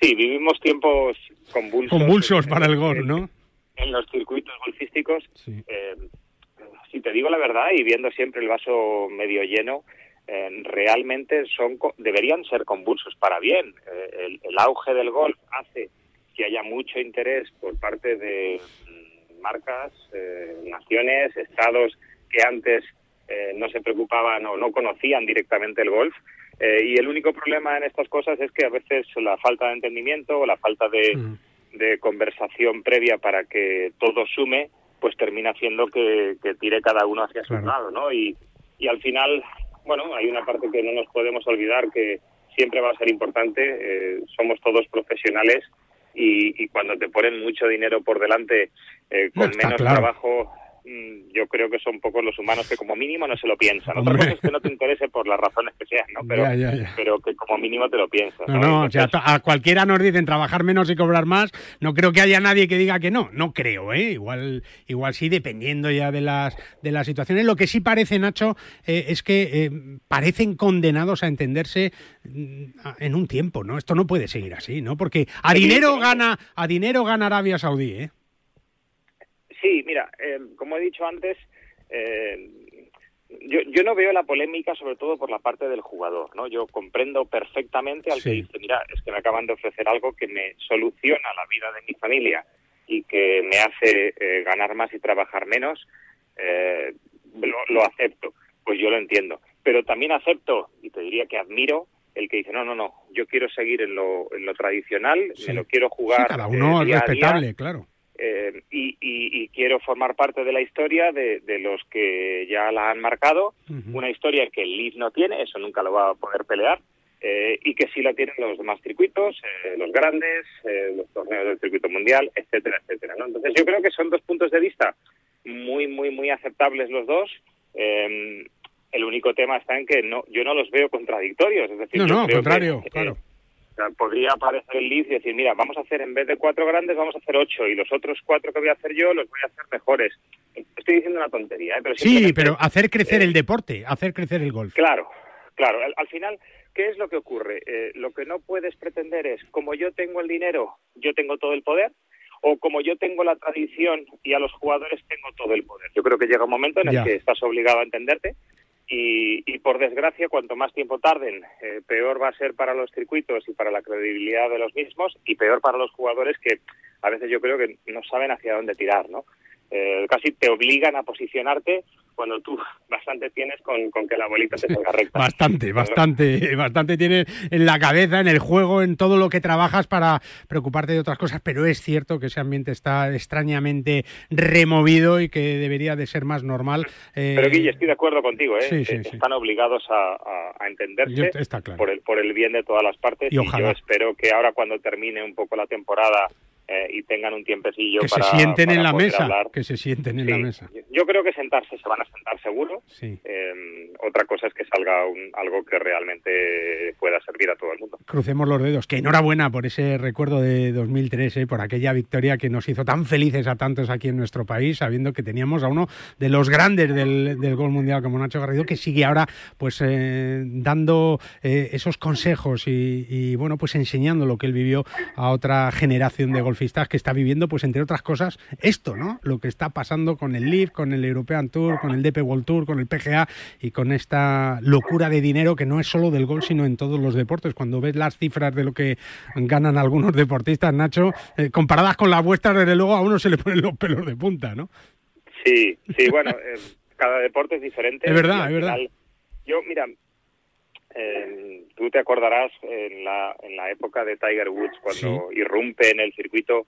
Sí, vivimos tiempos convulsos. Convulsos para el golf, ¿no? En los circuitos golfísticos. Sí. Eh, si te digo la verdad y viendo siempre el vaso medio lleno, eh, realmente son deberían ser convulsos para bien. Eh, el, el, auge del golf hace que haya mucho interés por parte de marcas, eh, naciones, estados que antes eh, no se preocupaban o no conocían directamente el golf. Eh, y el único problema en estas cosas es que a veces la falta de entendimiento o la falta de, mm. de conversación previa para que todo sume, pues termina haciendo que, que tire cada uno hacia claro. su lado, ¿no? Y, y al final, bueno, hay una parte que no nos podemos olvidar que siempre va a ser importante. Eh, somos todos profesionales y, y, cuando te ponen mucho dinero por delante eh, con no, menos claro. trabajo yo creo que son pocos los humanos que como mínimo no se lo piensan. Otra cosa es que no te interese por las razones que sean, ¿no? Pero, ya, ya, ya. pero que como mínimo te lo piensas. No, no, Entonces, o sea, a cualquiera nos dicen trabajar menos y cobrar más. No creo que haya nadie que diga que no. No creo, ¿eh? Igual, igual sí, dependiendo ya de las, de las situaciones. Lo que sí parece, Nacho, eh, es que eh, parecen condenados a entenderse mm, en un tiempo, ¿no? Esto no puede seguir así, ¿no? Porque a dinero gana, a dinero gana Arabia Saudí, ¿eh? Sí, mira, eh, como he dicho antes, eh, yo, yo, no veo la polémica sobre todo por la parte del jugador, ¿no? Yo comprendo perfectamente al sí. que dice, mira, es que me acaban de ofrecer algo que me soluciona la vida de mi familia y que me hace eh, ganar más y trabajar menos, eh, lo, lo acepto. Pues yo lo entiendo. Pero también acepto, y te diría que admiro, el que dice, no, no, no, yo quiero seguir en lo, en lo tradicional, sí. me lo quiero jugar. Sí, cada uno eh, día es respetable, día, claro. Eh, y, y, y, quiero formar parte de la historia de, de los que ya la han marcado, uh -huh. una historia que el Leaf no tiene, eso nunca lo va a poder pelear, eh, y que sí la tienen los demás circuitos, eh, los grandes, eh, los torneos del circuito mundial, etcétera, etcétera. ¿no? Entonces yo creo que son dos puntos de vista muy, muy, muy aceptables los dos. Eh, el único tema está en que no, yo no los veo contradictorios. Es decir, no, no, creo contrario, que, claro. O sea, podría aparecer el Leaf y decir, mira, vamos a hacer en vez de cuatro grandes, vamos a hacer ocho y los otros cuatro que voy a hacer yo los voy a hacer mejores. Estoy diciendo una tontería, ¿eh? pero Sí, pero hacer crecer eh, el deporte, hacer crecer el golf. Claro, claro. Al, al final, ¿qué es lo que ocurre? Eh, lo que no puedes pretender es, como yo tengo el dinero, yo tengo todo el poder, o como yo tengo la tradición y a los jugadores tengo todo el poder. Yo creo que llega un momento en el ya. que estás obligado a entenderte y, y, por desgracia, cuanto más tiempo tarden, eh, peor va a ser para los circuitos y para la credibilidad de los mismos y peor para los jugadores que a veces yo creo que no saben hacia dónde tirar, ¿no? Eh, casi te obligan a posicionarte cuando tú bastante tienes con, con que la bolita te salga recta. bastante, bastante, bastante tienes en la cabeza, en el juego, en todo lo que trabajas para preocuparte de otras cosas, pero es cierto que ese ambiente está extrañamente removido y que debería de ser más normal. Eh... Pero Guille, estoy de acuerdo contigo, ¿eh? Sí, sí, Están sí. obligados a, a, a entenderse yo, está claro. por, el, por el bien de todas las partes y, y ojalá. yo espero que ahora cuando termine un poco la temporada eh, y tengan un tiempecillo que para se sienten para en la mesa hablar. que se sienten en sí. la mesa yo creo que sentarse se van a sentar seguro sí. eh, otra cosa es que salga un, algo que realmente pueda servir a todo el mundo crucemos los dedos que enhorabuena por ese recuerdo de 2003 eh, por aquella victoria que nos hizo tan felices a tantos aquí en nuestro país sabiendo que teníamos a uno de los grandes del, del gol mundial como Nacho Garrido que sigue ahora pues eh, dando eh, esos consejos y, y bueno pues enseñando lo que él vivió a otra generación de golfistas que está viviendo, pues entre otras cosas, esto, ¿no? Lo que está pasando con el Leaf, con el European Tour, con el DP World Tour, con el PGA y con esta locura de dinero que no es solo del golf, sino en todos los deportes. Cuando ves las cifras de lo que ganan algunos deportistas, Nacho, eh, comparadas con las vuestras, desde luego a uno se le ponen los pelos de punta, ¿no? Sí, sí, bueno, eh, cada deporte es diferente. Es verdad, es verdad. Yo, mira, eh, tú te acordarás en la, en la época de Tiger Woods, cuando irrumpe en el circuito,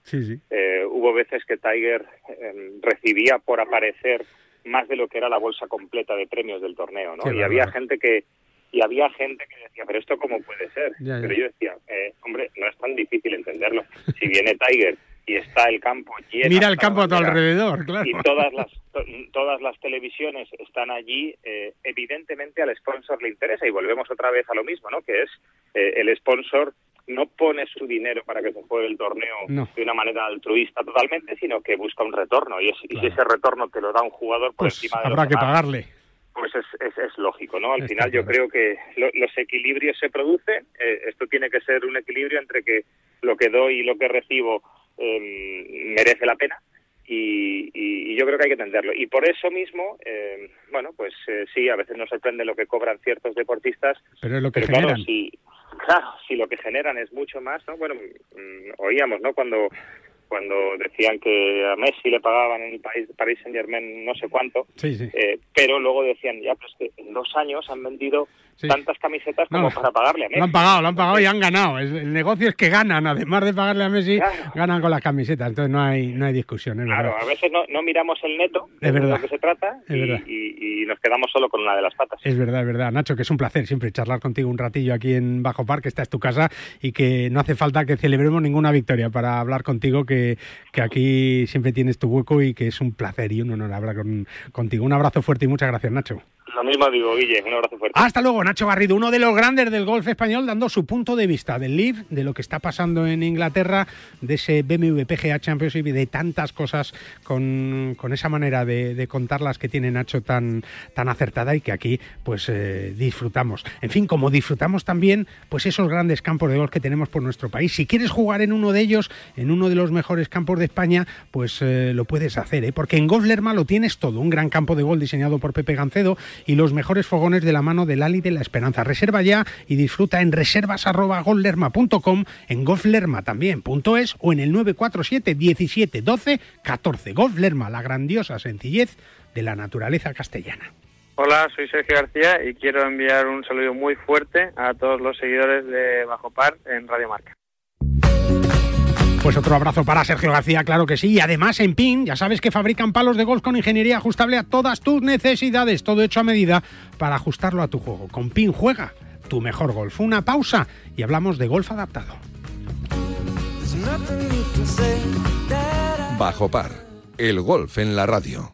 eh, hubo veces que Tiger eh, recibía por aparecer más de lo que era la bolsa completa de premios del torneo, ¿no? Qué y había gente que y había gente que decía, pero esto cómo puede ser. Ya, ya. Pero yo decía, eh, hombre, no es tan difícil entenderlo. Si viene Tiger y está el campo lleno, Mira el campo a tu alrededor, claro. y todas las to- todas las televisiones están allí eh, evidentemente al sponsor le interesa y volvemos otra vez a lo mismo no que es eh, el sponsor no pone su dinero para que se juegue el torneo No. de una manera altruista totalmente sino que busca un retorno y, es- y si ese retorno te lo da un jugador por Pues encima de habrá que demás, pagarle. pues es, es, es lógico, ¿no? Al Está final yo creo que lo- los equilibrios se producen. eh, esto tiene que ser un equilibrio entre que lo que doy y lo que recibo merece la pena. Y, y- y yo creo que hay que entenderlo. Y por eso mismo, eh, bueno, pues eh, sí, a veces nos sorprende lo que cobran ciertos deportistas, Pero es lo que pero claro, generan. si, claro, si lo que generan es mucho más, ¿no? Bueno, mm, oíamos, ¿no? Cuando cuando decían que a Messi le pagaban en el país Paris Saint Germain no sé cuánto, Sí, sí. eh, pero luego decían, ya, pues que en dos años han vendido Sí. tantas camisetas como No, para pagarle a Messi. Lo han pagado, lo han pagado y han ganado. Es- El negocio es que ganan, además de pagarle a Messi, ganan con las camisetas. Entonces no hay, no hay discusión, es Claro, verdad. a veces no, no miramos el neto, Es de verdad. lo que se trata, Es y, verdad. y- y nos quedamos solo con una de las patas. Es verdad, es verdad. Nacho, que es un placer siempre charlar contigo un ratillo aquí en Bajo Par, que esta es tu casa y que no hace falta que celebremos ninguna victoria para hablar contigo, que, que aquí siempre tienes tu hueco y que es un placer y un honor hablar con- contigo. Un abrazo fuerte y muchas gracias, Nacho. Lo mismo digo, Guille, un abrazo fuerte. Hasta luego, Nacho Garrido, uno de los grandes del golf español, dando su punto de vista del Live, de lo que está pasando en Inglaterra, de ese BMW PGA Championship y de tantas cosas con, con esa manera de, de contarlas que tiene Nacho tan, tan acertada y que aquí pues eh, disfrutamos. En fin, como disfrutamos también pues esos grandes campos de golf que tenemos por nuestro país. Si quieres jugar en uno de ellos, en uno de los mejores campos de España, pues eh, lo puedes hacer, ¿eh? porque en Golf Lerma lo tienes todo, un gran campo de golf diseñado por Pepe Gancedo y los mejores fogones de la mano del Ali de la Esperanza. Reserva ya y disfruta en reservas@golflerma.com, en golflerma también.es o en el 947 17 12 14. Golf Lerma, la grandiosa sencillez de la naturaleza castellana. Hola, soy Sergio García y quiero enviar un saludo muy fuerte a todos los seguidores de Bajo Par en Radio Marca. Pues otro abrazo para Sergio García, claro que sí. Y además en PIN, ya sabes que fabrican palos de golf con ingeniería ajustable a todas tus necesidades. Todo hecho a medida para ajustarlo a tu juego. Con PIN juega tu mejor golf. Una pausa y hablamos de golf adaptado. Bajo par, el golf en la radio.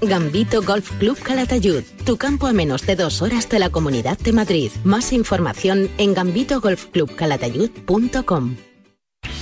Gambito Golf Club Calatayud, tu campo a menos de dos horas de la Comunidad de Madrid. Más información en gambitogolfclubcalatayud.com.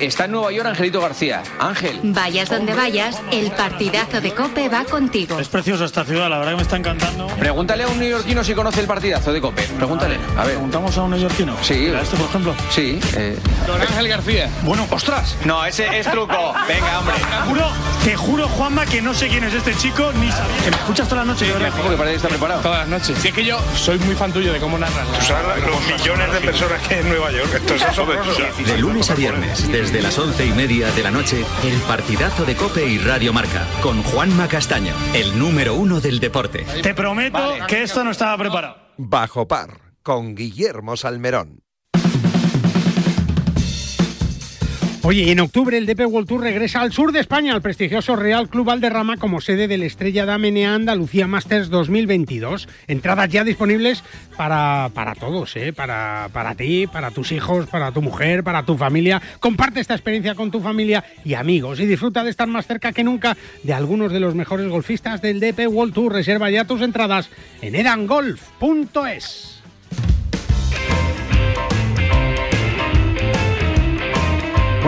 Está en Nueva York Angelito García. Ángel. Vayas donde vayas, el partidazo de Cope va contigo. Es preciosa esta ciudad, la verdad que me está encantando. Pregúntale a un neoyorquino si conoce el partidazo de Cope. Pregúntale. A ver. ¿Preguntamos a un neoyorquino? Sí. ¿A este, por ejemplo? Sí. eh. Don Ángel García. Bueno, ostras. No, ese es truco. Venga, hombre. te juro, Juanma, que no sé quién es este chico, ni sabía. Que me escuchas toda la noche, verdad. Porque parece que está preparado. Todas las noches. Si es que yo soy muy fan tuyo de cómo narras. Tú sabes los millones de personas que hay en Nueva York. Esto es asombroso. De lunes a viernes, desde las once y media de la noche, el partidazo de Cope y Radio Marca, con Juanma Castaño, el número uno del deporte. Te prometo que esto no estaba preparado. Bajo par, con Guillermo Salmerón. Oye, en octubre el DP World Tour regresa al sur de España, al prestigioso Real Club Valderrama, como sede del Estrella Damenea Andalucía Masters 2022. Entradas ya disponibles para, para todos, ¿eh? para, para ti, para tus hijos, para tu mujer, para tu familia. Comparte esta experiencia con tu familia y amigos y disfruta de estar más cerca que nunca de algunos de los mejores golfistas del DP World Tour. Reserva ya tus entradas en edangolf.es.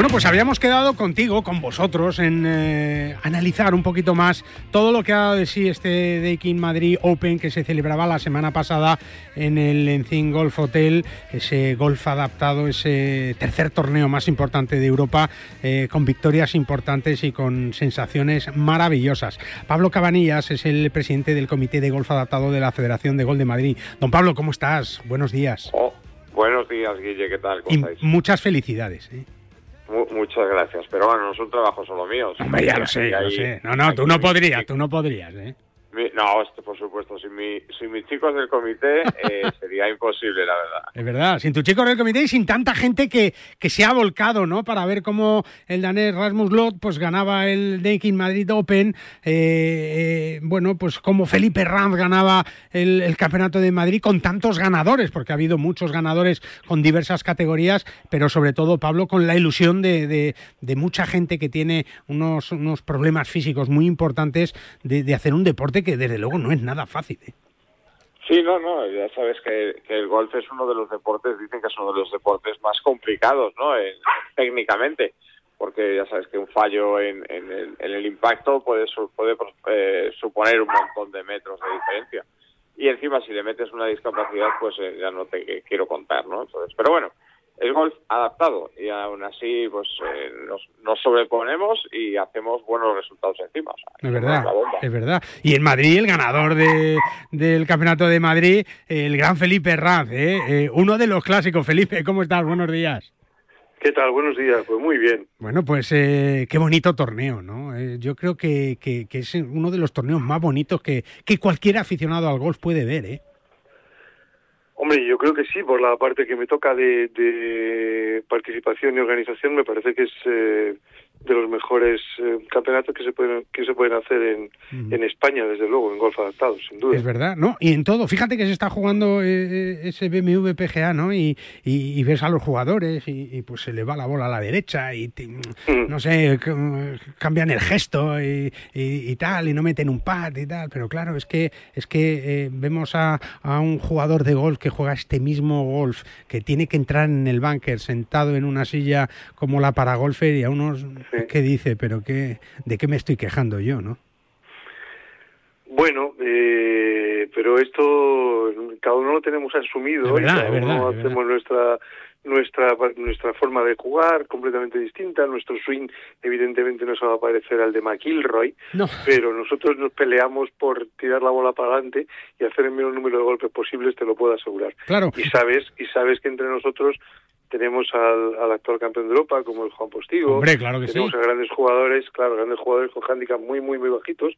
Bueno, pues habíamos quedado contigo, con vosotros, en eh, analizar un poquito más todo lo que ha dado de sí este Daikin Madrid Open que se celebraba la semana pasada en el Encin Golf Hotel, ese golf adaptado, ese tercer torneo más importante de Europa, eh, con victorias importantes y con sensaciones maravillosas. Pablo Cabanillas es el presidente del Comité de Golf Adaptado de la Federación de Gol de Madrid. Don Pablo, ¿cómo estás? Buenos días. Oh, buenos días, Guille, ¿qué tal? ¿Cómo Y estáis? muchas felicidades. ¿eh? Mu- muchas gracias, pero bueno, no es un trabajo solo mío. Hombre, ya lo sé, ya lo sé. No, no, tú no podrías, tú no podrías, ¿eh? No, este, por supuesto, sin, mi, sin mis chicos del comité eh, sería imposible, la verdad. Es verdad, sin tu chico del comité y sin tanta gente que, que se ha volcado, ¿no? Para ver cómo el danés Rasmus Lot pues ganaba el Daikin Madrid Open, eh, eh, bueno, pues como Felipe Ranz ganaba el, el Campeonato de Madrid con tantos ganadores, porque ha habido muchos ganadores con diversas categorías, pero sobre todo, Pablo, con la ilusión de, de- de mucha gente que tiene unos, unos problemas físicos muy importantes de, de hacer un deporte que desde luego no es nada fácil. ¿eh? Sí, no, no, ya sabes que, el golf es uno de los deportes, dicen que es uno de los deportes más complicados, ¿no? En- técnicamente, porque ya sabes que un fallo en, el, impacto puede, puede eh, suponer un montón de metros de diferencia. Y encima, si le metes una discapacidad, pues eh, ya no te quiero contar, ¿no? Entonces, pero bueno, el golf adaptado y aún así, pues eh, nos, nos sobreponemos y hacemos buenos resultados encima. o sea, Es verdad, la bomba. es verdad. Y en Madrid, el ganador de- del Campeonato de Madrid, el gran Felipe Ranz, ¿eh? Eh, uno de los clásicos. Felipe, ¿cómo estás? Buenos días. ¿Qué tal? Buenos días. Pues muy bien. Bueno, pues eh, qué bonito torneo, ¿no? Eh, yo creo que, que- que es uno de los torneos más bonitos que, que cualquier aficionado al golf puede ver, ¿eh? Hombre, yo creo que sí, por la parte que me toca de, de participación y organización, me parece que es eh, de los mejores eh, campeonatos que se pueden que se pueden hacer en, en España, desde luego, en golf adaptado, sin duda. Es verdad, ¿no? Y en todo, fíjate que se está jugando eh, ese BMW PGA, ¿no? Y, y- y ves a los jugadores y, y, pues se le va la bola a la derecha y te- no sé, c- cambian el gesto y, y- y tal y no meten un pad y tal, pero claro, es que es que eh, vemos a, a un jugador de golf que juega este mismo golf, que tiene que entrar en el bunker sentado en una silla como la para golfer y a unos que dice, pero qué de qué me estoy quejando yo, ¿no? Bueno, eh, pero esto cada uno lo tenemos asumido verdad, y cada verdad, uno hacemos nuestra nuestra nuestra forma de jugar completamente distinta. Nuestro swing evidentemente no se va a parecer al de McIlroy, No. pero nosotros nos peleamos por tirar la bola para adelante y hacer el menor número de golpes posibles, te lo puedo asegurar. Claro. Y sabes y sabes que entre nosotros tenemos al, al actual campeón de Europa como el Juan Postigo. Hombre, claro que tenemos sí. a grandes jugadores, claro, grandes jugadores con handicaps muy muy muy bajitos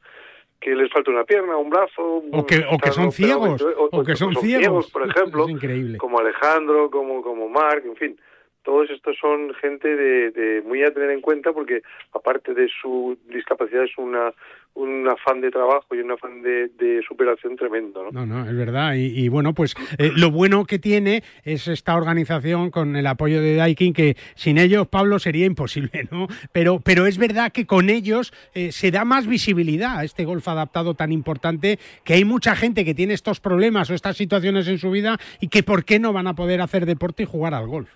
que les falta una pierna, un brazo, O que, o que son ciegos, o que son ciegos, por ejemplo, Es increíble. como Alejandro, como como Marc, en fin. Todos estos son gente de, de muy a tener en cuenta porque aparte de su discapacidad es una un afán de trabajo y un afán de, de superación tremendo. No, ¿no? no, es verdad. Y, y bueno, pues eh, lo bueno que tiene es esta organización con el apoyo de Daikin, que sin ellos, Pablo, sería imposible, ¿no? Pero, pero es verdad que con ellos eh, se da más visibilidad a este golf adaptado tan importante, que hay mucha gente que tiene estos problemas o estas situaciones en su vida y que por qué no van a poder hacer deporte y jugar al golf.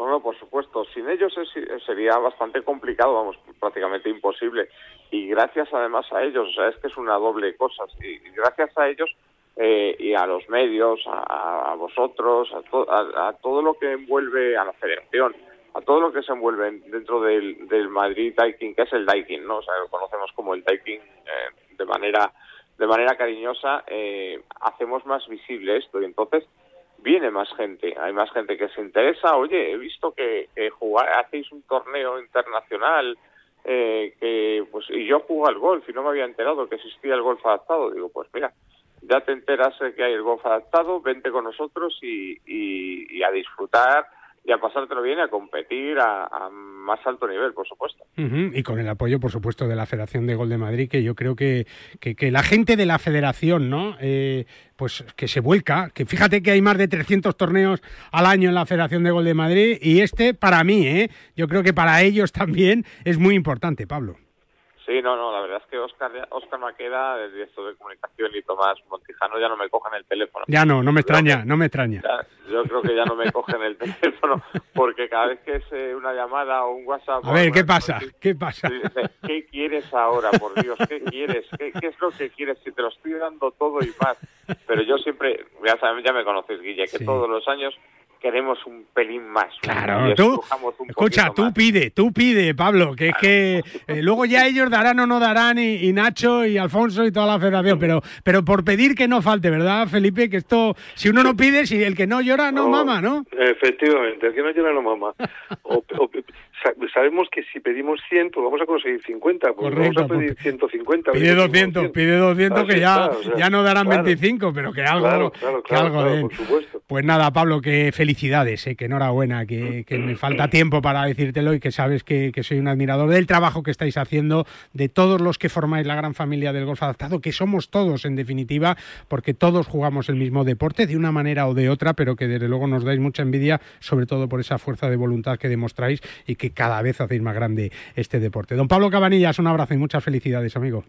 No, no, por supuesto. Sin ellos es- sería bastante complicado, vamos, prácticamente imposible. Y gracias además a ellos, o sea, es que es una doble cosa. Y gracias a ellos eh, y a los medios, a, vosotros, a, to- a- todo lo que envuelve a la federación, a todo lo que se envuelve en- dentro del, del Madrid Daikin, que es el Daikin, ¿no? O sea, lo conocemos como el Daikin eh, de manera de manera cariñosa, eh, hacemos más visible esto y entonces viene más gente, hay más gente que se interesa. Oye, he visto que, que hacéis un torneo internacional, eh, que pues y yo juego al golf y no me había enterado que existía el golf adaptado. Digo, pues mira, ya te enteras de que hay el golf adaptado, vente con nosotros y a disfrutar y a pasártelo bien a competir a, más alto nivel, por supuesto. Y con el apoyo, por supuesto, de la Federación de Gol de Madrid, que yo creo que, que, que la gente de la Federación, ¿no? Eh, pues que se vuelca, que fíjate que hay más de 300 torneos al año en la Federación de Gol de Madrid y este, para mí, ¿eh? Yo creo que para ellos también es muy importante, Pablo. Sí, no, no, la verdad es que Oscar, Oscar Maqueda, el director de comunicación, y Tomás Montijano ya no me cogen el teléfono. Ya no, no me extraña, no me extraña. Ya, yo creo que ya no me cogen el teléfono porque cada vez que es eh, una llamada o un WhatsApp... A ver, ¿qué pasa? ¿Qué pasa? dice, ¿Qué quieres ahora, por Dios? ¿Qué quieres? ¿Qué, qué es lo que quieres? Si te lo estoy dando todo y más. Pero yo siempre, ya, ya me conoces, Guille, que todos los años queremos un pelín más. Claro, tú, escucha, tú más. pide, tú pide, Pablo, que es que eh, luego ya ellos darán o no darán, y, y Nacho y Alfonso y toda la federación, pero, pero por pedir que no falte, ¿verdad, Felipe? Que esto, si uno no pide, si el que no llora, no, mama, ¿no? Efectivamente, el que no llora no mama. O- o- sabemos que si pedimos 100, pues vamos a conseguir 50, pues Correcto, vamos a pedir 150. Pide 200, pide 200 que ya, está, o sea, ya no darán claro. 25, pero que algo, Claro, claro, que algo den. por supuesto. Pues nada, Pablo, que felicidades, eh, que enhorabuena, que, que me falta tiempo para decírtelo y que sabes que, que soy un admirador del trabajo que estáis haciendo, de todos los que formáis la gran familia del golf adaptado, que somos todos en definitiva, porque todos jugamos el mismo deporte de una manera o de otra, pero que desde luego nos dais mucha envidia, sobre todo por esa fuerza de voluntad que demostráis y que cada vez hacéis más grande este deporte. Don Pablo Cabanillas, un abrazo y muchas felicidades, amigo.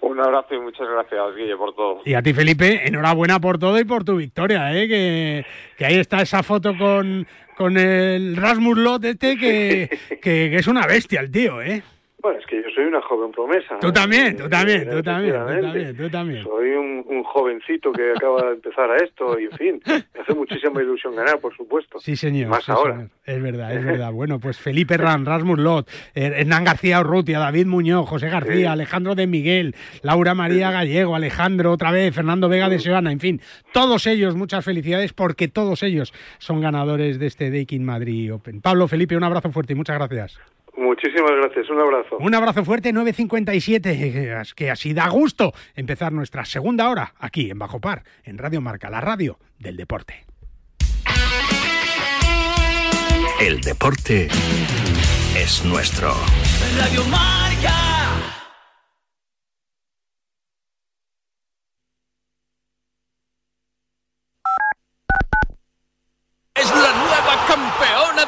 Un abrazo y muchas gracias, Guille, por todo. Y a ti, Felipe, enhorabuena por todo y por tu victoria, ¿eh? que, que ahí está esa foto con, con el Rasmus Lot este, que, que, que es una bestia el tío, ¿eh? Bueno, es que yo soy una joven promesa. Tú también, tú Eh, también, tú también, tú también, tú también. Soy un, un jovencito que acaba de empezar a esto y, en fin, me hace muchísima ilusión ganar, por supuesto. Sí, señor. Más sí, ahora. señor. Es verdad, es verdad. Bueno, pues Felipe Ran, Rasmus Lot, eh, Hernán García Urrutia, David Muñoz, José García, Sí. Alejandro de Miguel, Laura María Gallego, Alejandro otra vez, Fernando Vega de Seoana, en fin, todos ellos, muchas felicidades porque todos ellos son ganadores de este Daikin Madrid Open. Pablo, Felipe, un abrazo fuerte y muchas gracias. Muchísimas gracias, un abrazo. Un abrazo fuerte, 9.57, es que así da gusto empezar nuestra segunda hora aquí en Bajo Par, en Radio Marca, la radio del deporte. El deporte es nuestro. Radio Marca. Es la nueva campeona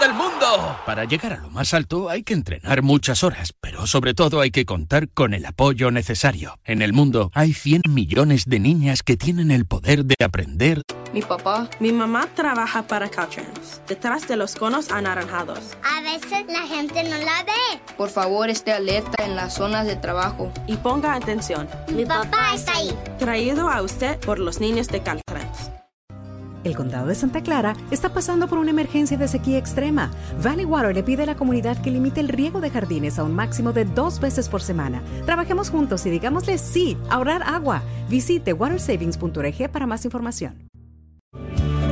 Para llegar a lo más alto hay que entrenar muchas horas, pero sobre todo hay que contar con el apoyo necesario. En el mundo hay 100 millones de niñas que tienen el poder de aprender Mi papá. Mi mamá trabaja para Caltrans, detrás de los conos anaranjados. A veces la gente no la ve. Por favor, esté alerta en las zonas de trabajo. Y ponga atención. Mi papá está ahí. Traído a usted por los niños de Caltrans. El condado de Santa Clara está pasando por una emergencia de sequía extrema. Valley Water le pide a la comunidad que limite el riego de jardines a un máximo de dos veces por semana. Trabajemos juntos y digámosle sí, ahorrar agua. Visite watersavings.org para más información.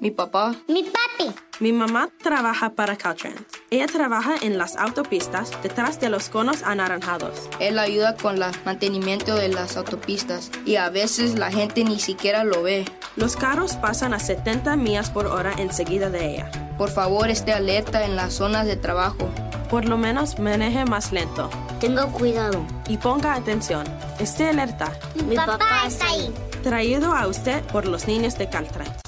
Mi papá. Mi papi. Mi mamá trabaja para Caltrans. Ella trabaja en las autopistas detrás de los conos anaranjados. Él ayuda con el mantenimiento de las autopistas y a veces la gente ni siquiera lo ve. Los carros pasan a 70 millas por hora enseguida de ella. Por favor, esté alerta en las zonas de trabajo. Por lo menos maneje más lento. Tenga cuidado. Y ponga atención. Esté alerta. Mi, papá, está ahí. Traído a usted por los niños de Caltrans.